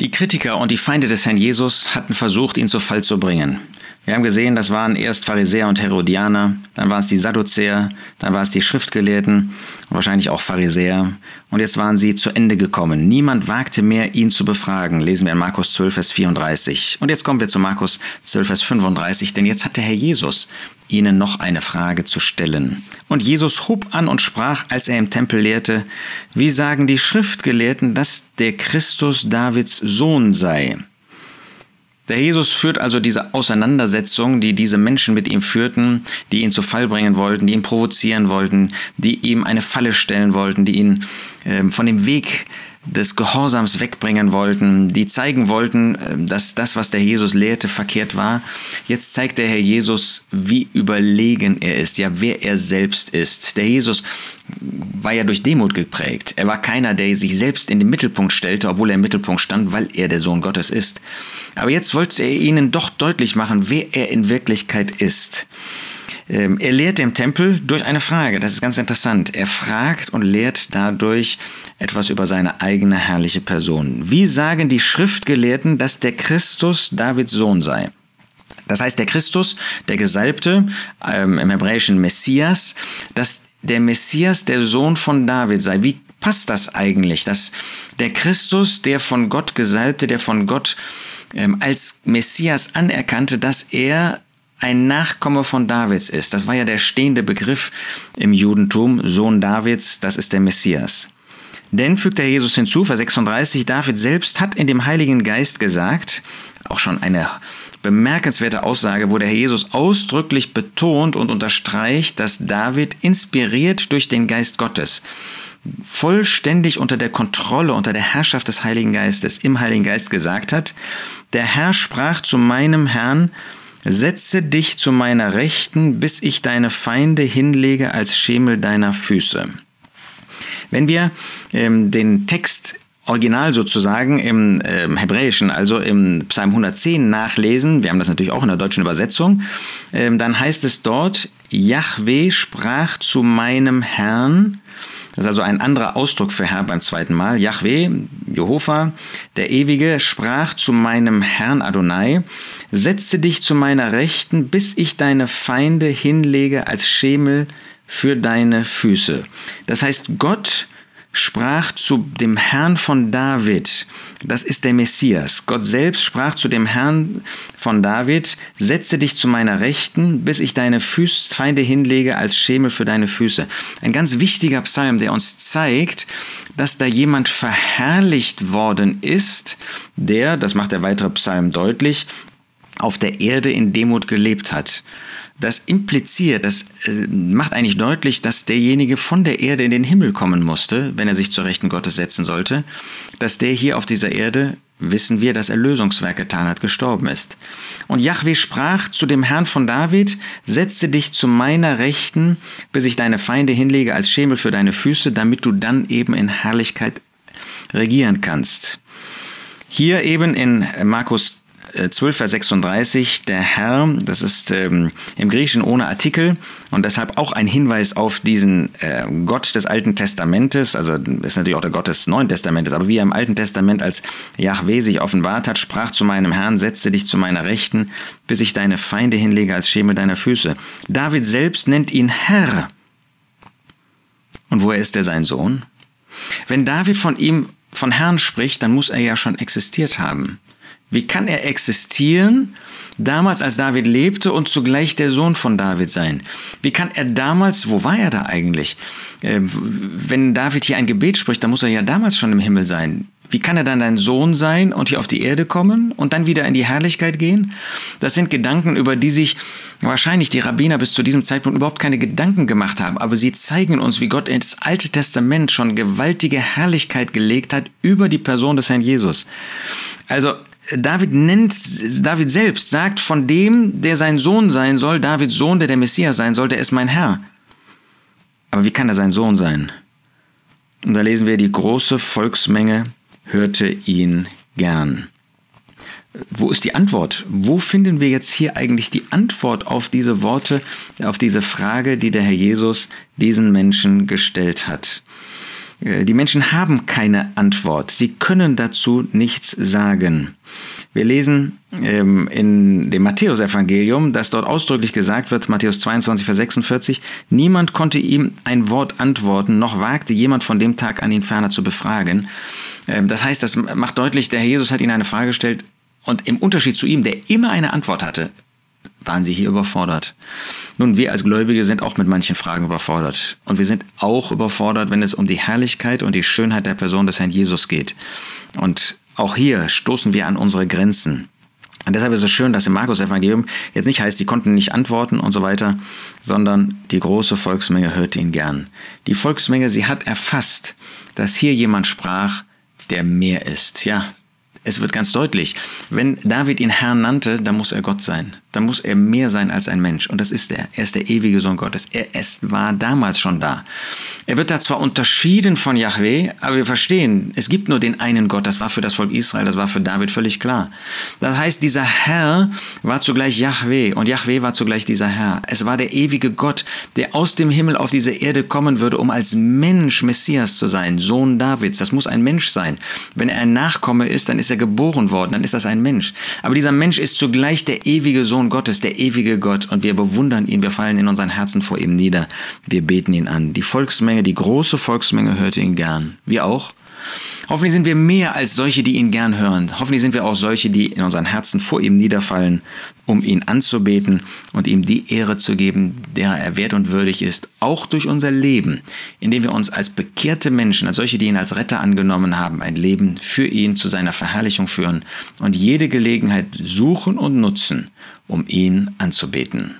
Die Kritiker und die Feinde des Herrn Jesus hatten versucht, ihn zu Fall zu bringen. Wir haben gesehen, das waren erst Pharisäer und Herodianer, dann waren es die Sadduzäer, dann waren es die Schriftgelehrten und wahrscheinlich auch Pharisäer. Und jetzt waren sie zu Ende gekommen. Niemand wagte mehr, ihn zu befragen. Lesen wir in Markus 12, Vers 34. Und jetzt kommen wir zu Markus 12, Vers 35, denn jetzt hat der Herr Jesus ihnen noch eine Frage zu stellen. Und Jesus hob an und sprach, als er im Tempel lehrte, wie sagen die Schriftgelehrten, dass der Christus Davids Sohn sei? Der Jesus führt also diese Auseinandersetzung, die diese Menschen mit ihm führten, die ihn zu Fall bringen wollten, die ihn provozieren wollten, die ihm eine Falle stellen wollten, die ihn äh, von dem Weg des Gehorsams wegbringen wollten, die zeigen wollten, ähm, dass das, was der Jesus lehrte, verkehrt war. Jetzt zeigt der Herr Jesus, wie überlegen er ist, ja, wer er selbst ist. Der Jesus war ja durch Demut geprägt. Er war keiner, der sich selbst in den Mittelpunkt stellte, obwohl er im Mittelpunkt stand, weil er der Sohn Gottes ist. Aber jetzt wollte er ihnen doch deutlich machen, wer er in Wirklichkeit ist. Ähm, er lehrt im Tempel durch eine Frage. Das ist ganz interessant. Er fragt und lehrt dadurch etwas über seine eigene herrliche Person. Wie sagen die Schriftgelehrten, dass der Christus Davids Sohn sei? Das heißt, der Christus, der Gesalbte, ähm, im hebräischen Messias, dass der Messias der Sohn von David sei. Wie passt das eigentlich, dass der Christus, der von Gott Gesalbte, der von Gott ähm, als Messias anerkannte, dass er ein Nachkomme von Davids ist. Das war ja der stehende Begriff im Judentum, Sohn Davids, das ist der Messias. Denn fügt der Jesus hinzu, Vers 36, David selbst hat in dem Heiligen Geist gesagt, auch schon eine bemerkenswerte Aussage, wo der Herr Jesus ausdrücklich betont und unterstreicht, dass David inspiriert durch den Geist Gottes vollständig unter der Kontrolle, unter der Herrschaft des Heiligen Geistes, im Heiligen Geist gesagt hat, der Herr sprach zu meinem Herrn, Setze dich zu meiner Rechten, bis ich deine Feinde hinlege als Schemel deiner Füße. Wenn wir ähm, den Text original sozusagen im äh, Hebräischen, also im Psalm 110 nachlesen, wir haben das natürlich auch in der deutschen Übersetzung, äh, dann heißt es dort, Yahweh sprach zu meinem Herrn, das ist also ein anderer Ausdruck für Herr beim zweiten Mal. Yahweh, Jehova, der Ewige, sprach zu meinem Herrn Adonai, setze dich zu meiner Rechten, bis ich deine Feinde hinlege als Schemel für deine Füße. Das heißt, Gott sprach zu dem Herrn von David, das ist der Messias. Gott selbst sprach zu dem Herrn von David, setze dich zu meiner Rechten, bis ich deine Füß, Feinde hinlege als Schemel für deine Füße. Ein ganz wichtiger Psalm, der uns zeigt, dass da jemand verherrlicht worden ist, der, das macht der weitere Psalm deutlich, auf der Erde in Demut gelebt hat. Das impliziert, das äh, macht eigentlich deutlich, dass derjenige von der Erde in den Himmel kommen musste, wenn er sich zur Rechten Gottes setzen sollte, dass der hier auf dieser Erde, wissen wir, das Erlösungswerk getan hat, gestorben ist. Und Yahweh sprach zu dem Herrn von David, setze dich zu meiner Rechten, bis ich deine Feinde hinlege als Schemel für deine Füße, damit du dann eben in Herrlichkeit regieren kannst. Hier eben in Markus 12, Vers 36, der Herr, das ist ähm, im Griechischen ohne Artikel und deshalb auch ein Hinweis auf diesen äh, Gott des Alten Testamentes, also ist natürlich auch der Gott des Neuen Testamentes, aber wie er im Alten Testament als Yahweh sich offenbart hat, sprach zu meinem Herrn, setze dich zu meiner Rechten, bis ich deine Feinde hinlege als Schemel deiner Füße. David selbst nennt ihn Herr. Und woher ist er sein Sohn? Wenn David von ihm von Herrn spricht, dann muss er ja schon existiert haben. Wie kann er existieren, damals als David lebte und zugleich der Sohn von David sein? Wie kann er damals, wo war er da eigentlich? Äh, wenn David hier ein Gebet spricht, dann muss er ja damals schon im Himmel sein. Wie kann er dann dein Sohn sein und hier auf die Erde kommen und dann wieder in die Herrlichkeit gehen? Das sind Gedanken, über die sich wahrscheinlich die Rabbiner bis zu diesem Zeitpunkt überhaupt keine Gedanken gemacht haben, aber sie zeigen uns, wie Gott ins Alte Testament schon gewaltige Herrlichkeit gelegt hat über die Person des Herrn Jesus. Also David nennt, David selbst sagt von dem, der sein Sohn sein soll, Davids Sohn, der der Messias sein soll, der ist mein Herr. Aber wie kann er sein Sohn sein? Und da lesen wir, die große Volksmenge hörte ihn gern. Wo ist die Antwort? Wo finden wir jetzt hier eigentlich die Antwort auf diese Worte, auf diese Frage, die der Herr Jesus diesen Menschen gestellt hat? Die Menschen haben keine Antwort. Sie können dazu nichts sagen. Wir lesen ähm, in dem Matthäusevangelium, dass dort ausdrücklich gesagt wird, Matthäus 22, Vers 46, niemand konnte ihm ein Wort antworten, noch wagte jemand von dem Tag an ihn ferner zu befragen. Ähm, das heißt, das macht deutlich, der Herr Jesus hat ihnen eine Frage gestellt und im Unterschied zu ihm, der immer eine Antwort hatte, waren sie hier überfordert. Nun, wir als Gläubige sind auch mit manchen Fragen überfordert. Und wir sind auch überfordert, wenn es um die Herrlichkeit und die Schönheit der Person des Herrn Jesus geht. Und auch hier stoßen wir an unsere Grenzen. Und deshalb ist es schön, dass im Markus-Evangelium jetzt nicht heißt, sie konnten nicht antworten und so weiter, sondern die große Volksmenge hörte ihn gern. Die Volksmenge, sie hat erfasst, dass hier jemand sprach, der mehr ist. Ja, es wird ganz deutlich, wenn David ihn Herrn nannte, dann muss er Gott sein. Dann muss er mehr sein als ein Mensch. Und das ist er. Er ist der ewige Sohn Gottes. Er ist, war damals schon da. Er wird da zwar unterschieden von Yahweh, aber wir verstehen, es gibt nur den einen Gott. Das war für das Volk Israel, das war für David völlig klar. Das heißt, dieser Herr war zugleich Yahweh und Yahweh war zugleich dieser Herr. Es war der ewige Gott, der aus dem Himmel auf diese Erde kommen würde, um als Mensch Messias zu sein, Sohn Davids. Das muss ein Mensch sein. Wenn er ein Nachkomme ist, dann ist er er geboren worden, dann ist das ein Mensch. Aber dieser Mensch ist zugleich der ewige Sohn Gottes, der ewige Gott. Und wir bewundern ihn, wir fallen in unseren Herzen vor ihm nieder. Wir beten ihn an. Die Volksmenge, die große Volksmenge hörte ihn gern. Wir auch. Hoffentlich sind wir mehr als solche, die ihn gern hören. Hoffentlich sind wir auch solche, die in unseren Herzen vor ihm niederfallen, um ihn anzubeten und ihm die Ehre zu geben, der er wert und würdig ist, auch durch unser Leben, indem wir uns als bekehrte Menschen, als solche, die ihn als Retter angenommen haben, ein Leben für ihn zu seiner Verherrlichung führen und jede Gelegenheit suchen und nutzen, um ihn anzubeten.